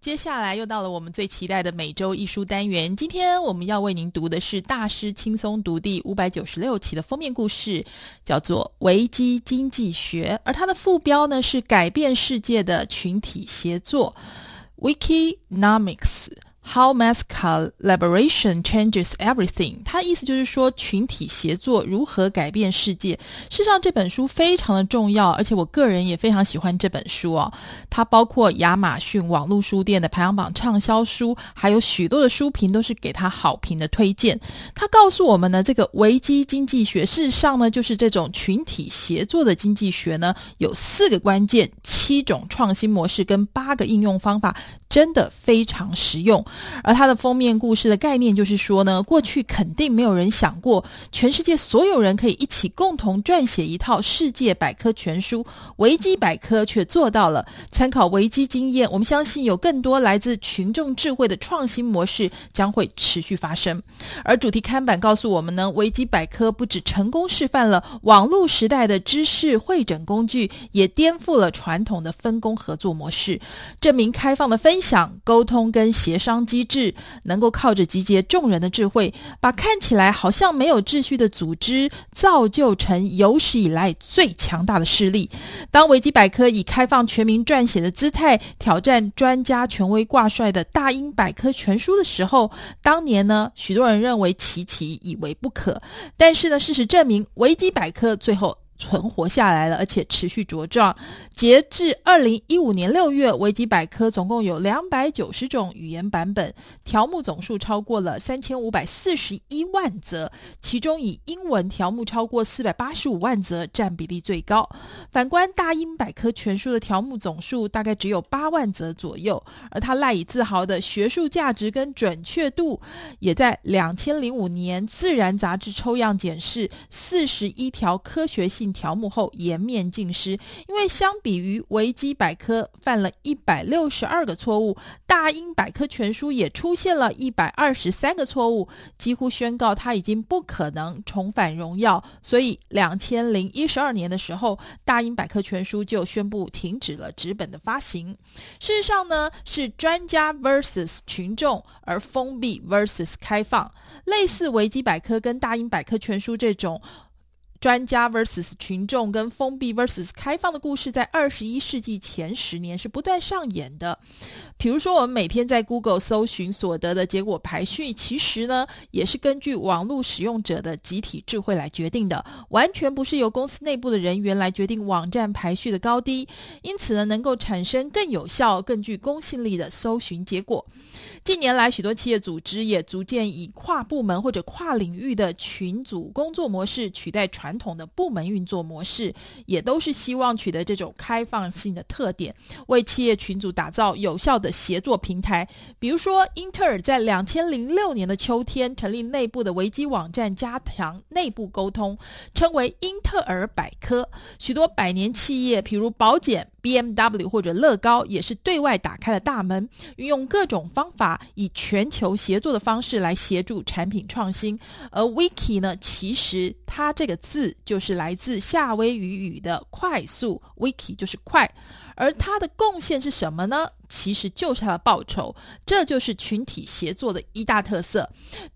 接下来又到了我们最期待的每周一书单元。今天我们要为您读的是《大师轻松读》第五百九十六期的封面故事，叫做《维基经济学》，而它的副标呢是“改变世界的群体协作 ”（Wikinomics）。How mass collaboration changes everything。它的意思就是说，群体协作如何改变世界。事实上，这本书非常的重要，而且我个人也非常喜欢这本书哦。它包括亚马逊网络书店的排行榜畅销书，还有许多的书评都是给它好评的推荐。它告诉我们呢，这个危机经济学，事实上呢，就是这种群体协作的经济学呢，有四个关键、七种创新模式跟八个应用方法，真的非常实用。而它的封面故事的概念就是说呢，过去肯定没有人想过，全世界所有人可以一起共同撰写一套世界百科全书，维基百科却做到了。参考维基经验，我们相信有更多来自群众智慧的创新模式将会持续发生。而主题刊板告诉我们呢，维基百科不只成功示范了网络时代的知识汇整工具，也颠覆了传统的分工合作模式，证明开放的分享、沟通跟协商。机制能够靠着集结众人的智慧，把看起来好像没有秩序的组织造就成有史以来最强大的势力。当维基百科以开放全民撰写的姿态挑战专家权威挂帅的大英百科全书的时候，当年呢，许多人认为奇奇，以为不可。但是呢，事实证明，维基百科最后。存活下来了，而且持续茁壮。截至二零一五年六月，维基百科总共有两百九十种语言版本，条目总数超过了三千五百四十一万则，其中以英文条目超过四百八十五万则，占比例最高。反观大英百科全书的条目总数大概只有八万则左右，而它赖以自豪的学术价值跟准确度，也在两千零五年《自然》杂志抽样检视四十一条科学性。条目后颜面尽失，因为相比于维基百科犯了一百六十二个错误，大英百科全书也出现了一百二十三个错误，几乎宣告它已经不可能重返荣耀。所以，两千零一十二年的时候，大英百科全书就宣布停止了纸本的发行。事实上呢，是专家 versus 群众，而封闭 versus 开放，类似维基百科跟大英百科全书这种。专家 versus 群众跟封闭 vs 开放的故事，在二十一世纪前十年是不断上演的。比如说，我们每天在 Google 搜寻所得的结果排序，其实呢，也是根据网络使用者的集体智慧来决定的，完全不是由公司内部的人员来决定网站排序的高低。因此呢，能够产生更有效、更具公信力的搜寻结果。近年来，许多企业组织也逐渐以跨部门或者跨领域的群组工作模式取代传传统的部门运作模式，也都是希望取得这种开放性的特点，为企业群组打造有效的协作平台。比如说，英特尔在两千零六年的秋天成立内部的维基网站，加强内部沟通，称为英特尔百科。许多百年企业，譬如宝简。BMW 或者乐高也是对外打开了大门，运用各种方法，以全球协作的方式来协助产品创新。而 Wiki 呢，其实它这个字就是来自夏威夷语的“快速 ”，Wiki 就是快。而它的贡献是什么呢？其实就是它的报酬。这就是群体协作的一大特色。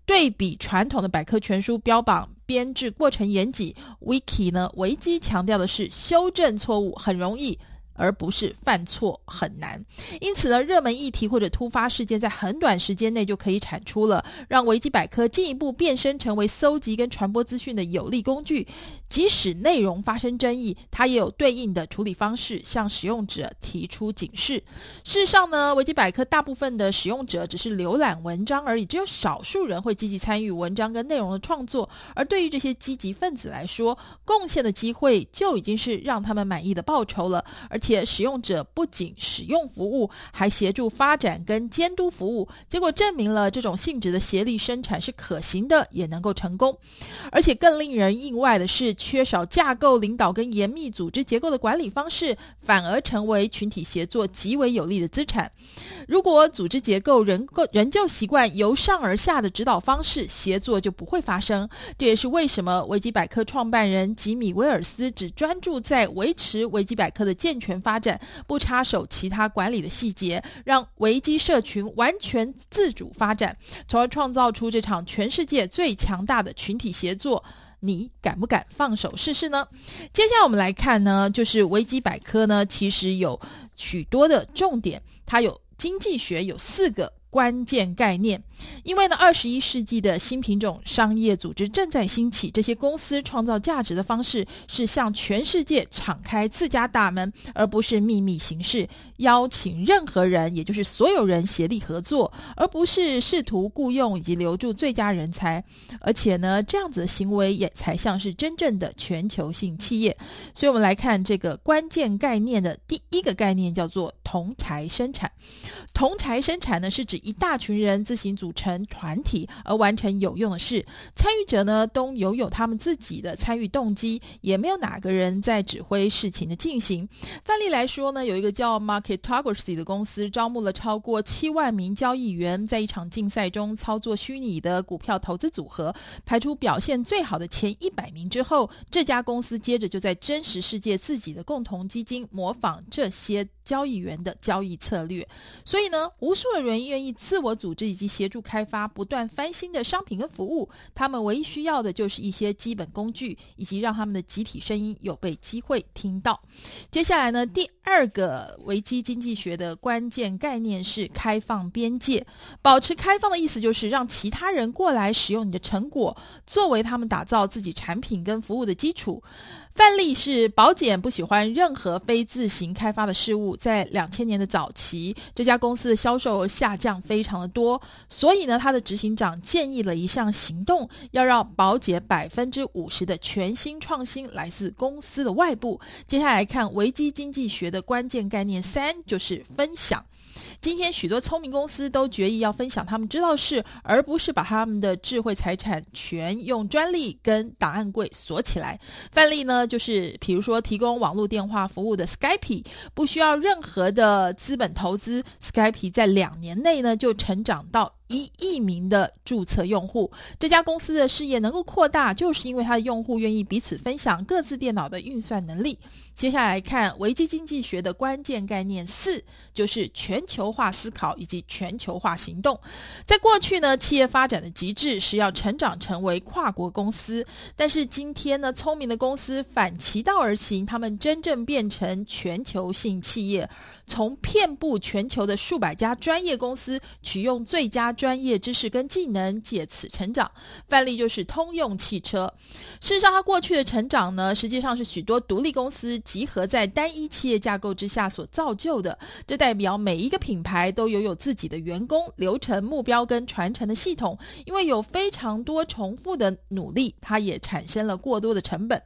对比传统的百科全书标榜编制过程严谨，Wiki 呢，维基强调的是修正错误很容易。而不是犯错很难，因此呢，热门议题或者突发事件在很短时间内就可以产出了，让维基百科进一步变身成为搜集跟传播资讯的有力工具。即使内容发生争议，它也有对应的处理方式，向使用者提出警示。事实上呢，维基百科大部分的使用者只是浏览文章而已，只有少数人会积极参与文章跟内容的创作。而对于这些积极分子来说，贡献的机会就已经是让他们满意的报酬了，而。且使用者不仅使用服务，还协助发展跟监督服务，结果证明了这种性质的协力生产是可行的，也能够成功。而且更令人意外的是，缺少架构领导跟严密组织结构的管理方式，反而成为群体协作极为有利的资产。如果组织结构仍够仍旧习惯由上而下的指导方式，协作就不会发生。这也是为什么维基百科创办人吉米·威尔斯只专注在维持维基百科的健全。发展，不插手其他管理的细节，让维基社群完全自主发展，从而创造出这场全世界最强大的群体协作。你敢不敢放手试试呢？接下来我们来看呢，就是维基百科呢，其实有许多的重点，它有经济学有四个。关键概念，因为呢，二十一世纪的新品种商业组织正在兴起。这些公司创造价值的方式是向全世界敞开自家大门，而不是秘密行事，邀请任何人，也就是所有人协力合作，而不是试图雇佣以及留住最佳人才。而且呢，这样子的行为也才像是真正的全球性企业。所以，我们来看这个关键概念的第一个概念，叫做同侪生产。同侪生产呢，是指一大群人自行组成团体而完成有用的事，参与者呢都拥有他们自己的参与动机，也没有哪个人在指挥事情的进行。范例来说呢，有一个叫 Marketocracy 的公司招募了超过七万名交易员，在一场竞赛中操作虚拟的股票投资组合，排出表现最好的前一百名之后，这家公司接着就在真实世界自己的共同基金模仿这些交易员的交易策略，所以呢，无数的人愿意。自我组织以及协助开发不断翻新的商品跟服务，他们唯一需要的就是一些基本工具，以及让他们的集体声音有被机会听到。接下来呢，第二个危机经济学的关键概念是开放边界。保持开放的意思就是让其他人过来使用你的成果，作为他们打造自己产品跟服务的基础。范例是宝检不喜欢任何非自行开发的事物，在两千年的早期，这家公司的销售额下降非常的多，所以呢，他的执行长建议了一项行动，要让宝检百分之五十的全新创新来自公司的外部。接下来看维基经济学的关键概念三，就是分享。今天许多聪明公司都决意要分享他们知道事，而不是把他们的智慧财产权用专利跟档案柜锁起来。范例呢，就是比如说提供网络电话服务的 Skype，不需要任何的资本投资，Skype 在两年内呢就成长到。一亿名的注册用户，这家公司的事业能够扩大，就是因为它的用户愿意彼此分享各自电脑的运算能力。接下来看危机经济学的关键概念四，就是全球化思考以及全球化行动。在过去呢，企业发展的极致是要成长成为跨国公司，但是今天呢，聪明的公司反其道而行，他们真正变成全球性企业。从遍布全球的数百家专业公司取用最佳专业知识跟技能，借此成长。范例就是通用汽车。事实上，它过去的成长呢，实际上是许多独立公司集合在单一企业架构之下所造就的。这代表每一个品牌都拥有自己的员工、流程、目标跟传承的系统。因为有非常多重复的努力，它也产生了过多的成本。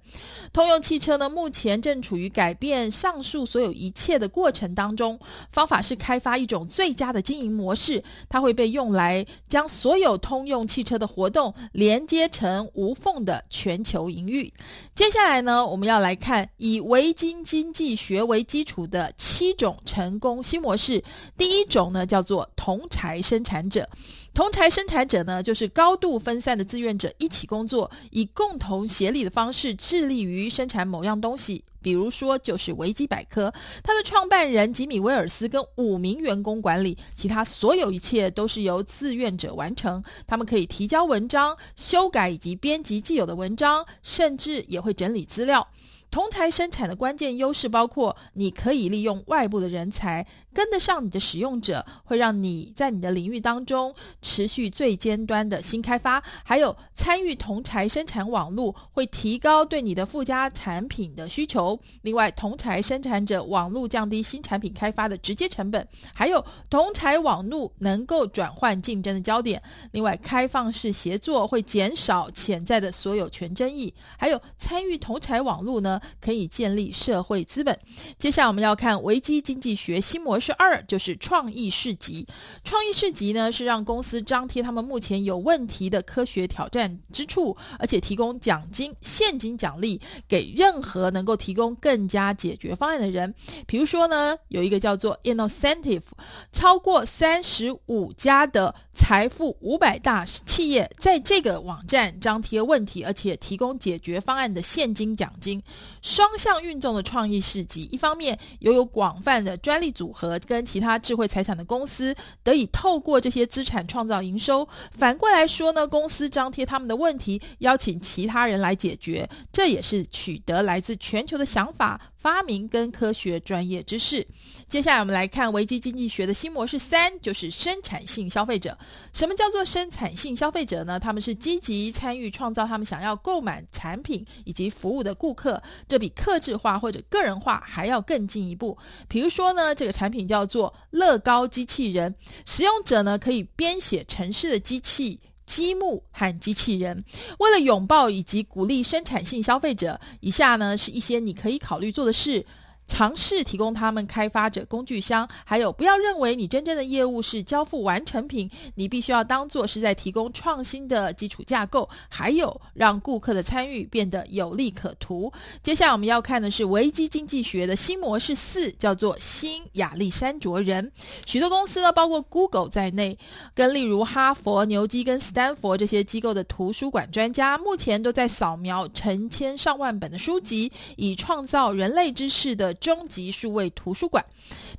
通用汽车呢，目前正处于改变上述所有一切的过程当中。方法是开发一种最佳的经营模式，它会被用来将所有通用汽车的活动连接成无缝的全球营运。接下来呢，我们要来看以维基经济学为基础的七种成功新模式。第一种呢，叫做同柴生产者。同台生产者呢，就是高度分散的志愿者一起工作，以共同协力的方式致力于生产某样东西。比如说，就是维基百科，它的创办人吉米·威尔斯跟五名员工管理，其他所有一切都是由志愿者完成。他们可以提交文章、修改以及编辑既有的文章，甚至也会整理资料。同台生产的关键优势包括：你可以利用外部的人才，跟得上你的使用者，会让你在你的领域当中持续最尖端的新开发；还有参与同侪生产网络，会提高对你的附加产品的需求。另外，同侪生产者网络降低新产品开发的直接成本；还有同侪网络能够转换竞争的焦点。另外，开放式协作会减少潜在的所有权争议；还有参与同侪网络呢，可以建立社会资本。接下来我们要看危机经济学新模式二，就是创意市集。创意市集呢，是让公司张贴他们目前有问题的科学挑战之处，而且提供奖金、现金奖励给任何能够提供更加解决方案的人。比如说呢，有一个叫做 Innocentive，超过三十五家的财富五百大企业在这个网站张贴问题，而且提供解决方案的现金奖金。双向运动的创意市集。一方面，拥有广泛的专利组合跟其他智慧财产的公司得以透过这些资产创造营收；反过来说呢，公司张贴他们的问题，邀请其他人来解决，这也是取得来自全球的想法。发明跟科学专业知识。接下来我们来看危机经济学的新模式三，就是生产性消费者。什么叫做生产性消费者呢？他们是积极参与创造他们想要购买产品以及服务的顾客，这比克制化或者个人化还要更进一步。比如说呢，这个产品叫做乐高机器人，使用者呢可以编写城市的机器。积木和机器人，为了拥抱以及鼓励生产性消费者，以下呢是一些你可以考虑做的事。尝试提供他们开发者工具箱，还有不要认为你真正的业务是交付完成品，你必须要当做是在提供创新的基础架构，还有让顾客的参与变得有利可图。接下来我们要看的是危机经济学的新模式四，叫做新亚历山卓人。许多公司呢，包括 Google 在内，跟例如哈佛、牛津跟斯坦福这些机构的图书馆专家，目前都在扫描成千上万本的书籍，以创造人类知识的。终极数位图书馆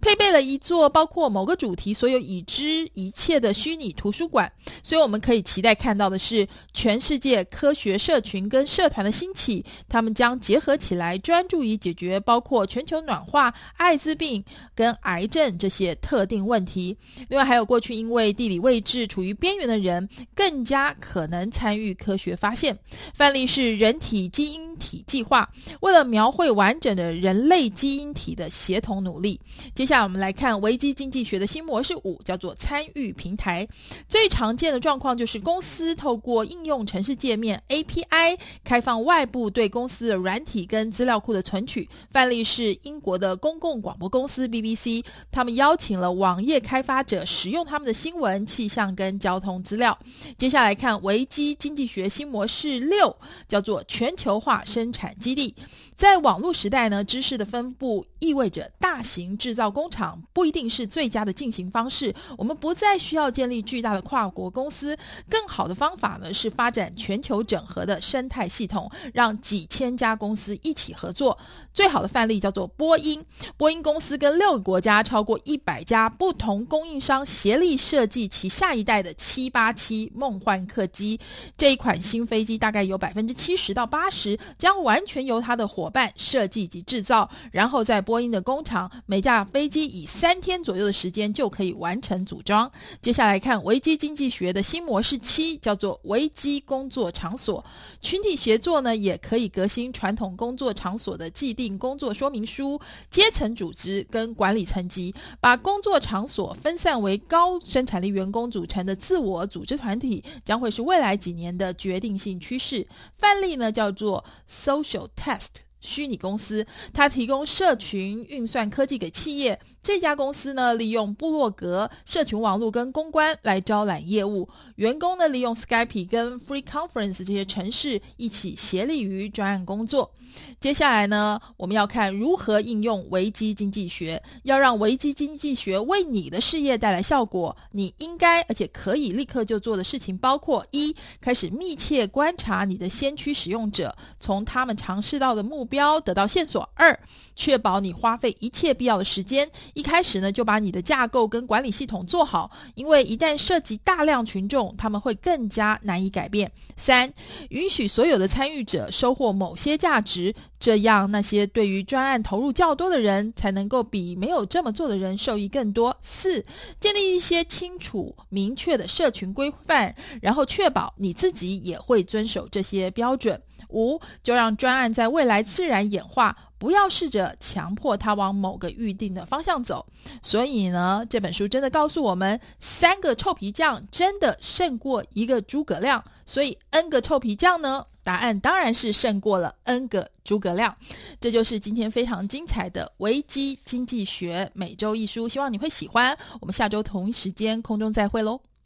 配备了一座包括某个主题所有已知一切的虚拟图书馆，所以我们可以期待看到的是全世界科学社群跟社团的兴起，他们将结合起来，专注于解决包括全球暖化、艾滋病跟癌症这些特定问题。另外，还有过去因为地理位置处于边缘的人，更加可能参与科学发现。范例是人体基因体计划，为了描绘完整的人类基因体的协同努力。接下来我们来看危机经济学的新模式五，叫做参与平台。最常见的状况就是公司透过应用程式界面 API 开放外部对公司的软体跟资料库的存取。范例是英国的公共广播公司 BBC，他们邀请了网页开发者使用他们的新闻、气象跟交通资料。接下来看危机经济学新模式六，叫做全球化。生产基地。在网络时代呢，知识的分不意味着大型制造工厂不一定是最佳的进行方式。我们不再需要建立巨大的跨国公司，更好的方法呢是发展全球整合的生态系统，让几千家公司一起合作。最好的范例叫做波音。波音公司跟六个国家超过一百家不同供应商协力设计其下一代的七八七梦幻客机。这一款新飞机大概有百分之七十到八十将完全由它的伙伴设计及制造，然后在波音的工厂，每架飞机以三天左右的时间就可以完成组装。接下来看危机经济学的新模式七，叫做危机工作场所。群体协作呢，也可以革新传统工作场所的既定工作说明书、阶层组织跟管理层级，把工作场所分散为高生产力员工组成的自我组织团体，将会是未来几年的决定性趋势。范例呢，叫做 Social Test。虚拟公司，它提供社群运算科技给企业。这家公司呢，利用部落格、社群网络跟公关来招揽业务。员工呢，利用 Skype 跟 Free Conference 这些程式一起协力于专案工作。接下来呢，我们要看如何应用危机经济学。要让危机经济学为你的事业带来效果，你应该而且可以立刻就做的事情包括：一、开始密切观察你的先驱使用者，从他们尝试到的目标得到线索；二、确保你花费一切必要的时间，一开始呢就把你的架构跟管理系统做好，因为一旦涉及大量群众，他们会更加难以改变；三、允许所有的参与者收获某些价值。这样，那些对于专案投入较多的人，才能够比没有这么做的人受益更多。四、建立一些清楚明确的社群规范，然后确保你自己也会遵守这些标准。五、就让专案在未来自然演化，不要试着强迫它往某个预定的方向走。所以呢，这本书真的告诉我们，三个臭皮匠真的胜过一个诸葛亮。所以，N 个臭皮匠呢？答案当然是胜过了 N 个诸葛亮，这就是今天非常精彩的危机经济学每周一书，希望你会喜欢。我们下周同一时间空中再会喽。